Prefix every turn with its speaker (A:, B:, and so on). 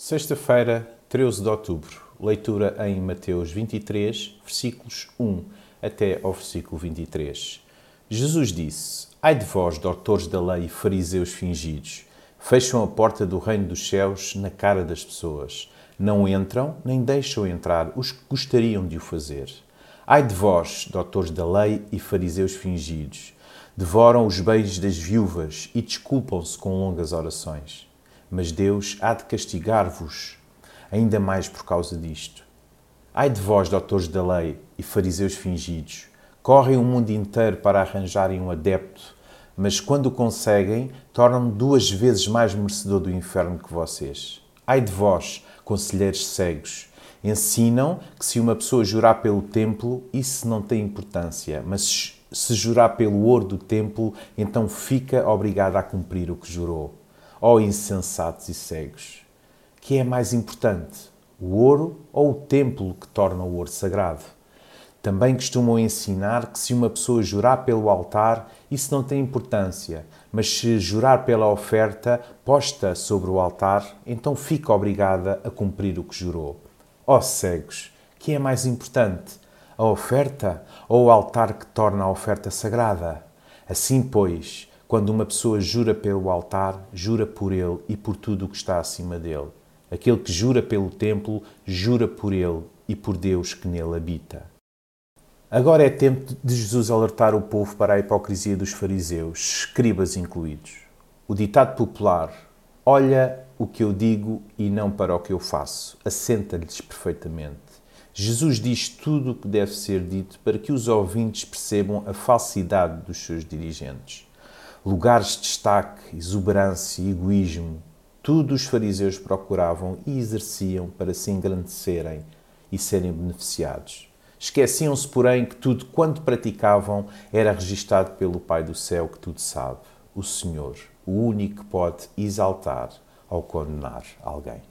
A: Sexta-feira, 13 de outubro. Leitura em Mateus 23, versículos 1 até ao versículo 23. Jesus disse: Ai de vós, doutores da lei e fariseus fingidos, fecham a porta do reino dos céus na cara das pessoas. Não entram nem deixam entrar os que gostariam de o fazer. Ai de vós, doutores da lei e fariseus fingidos, devoram os bens das viúvas e desculpam-se com longas orações mas Deus há de castigar-vos ainda mais por causa disto. Ai de vós, doutores da lei e fariseus fingidos, correm o mundo inteiro para arranjarem um adepto, mas quando o conseguem, tornam-me duas vezes mais merecedor do inferno que vocês. Ai de vós, conselheiros cegos, ensinam que se uma pessoa jurar pelo templo, isso não tem importância, mas se jurar pelo ouro do templo, então fica obrigado a cumprir o que jurou ó oh, insensatos e cegos? Que é mais importante, o ouro ou o templo que torna o ouro sagrado? Também costumam ensinar que se uma pessoa jurar pelo altar, isso não tem importância, mas se jurar pela oferta posta sobre o altar, então fica obrigada a cumprir o que jurou. Ó oh, cegos, que é mais importante, a oferta ou o altar que torna a oferta sagrada? Assim, pois, quando uma pessoa jura pelo altar, jura por ele e por tudo o que está acima dele. Aquele que jura pelo templo, jura por ele e por Deus que nele habita. Agora é tempo de Jesus alertar o povo para a hipocrisia dos fariseus, escribas incluídos. O ditado popular: Olha o que eu digo e não para o que eu faço, assenta-lhes perfeitamente. Jesus diz tudo o que deve ser dito para que os ouvintes percebam a falsidade dos seus dirigentes lugares de destaque, exuberância e egoísmo, tudo os fariseus procuravam e exerciam para se engrandecerem e serem beneficiados. Esqueciam-se, porém, que tudo quanto praticavam era registado pelo Pai do céu que tudo sabe, o Senhor, o único que pode exaltar ou condenar alguém.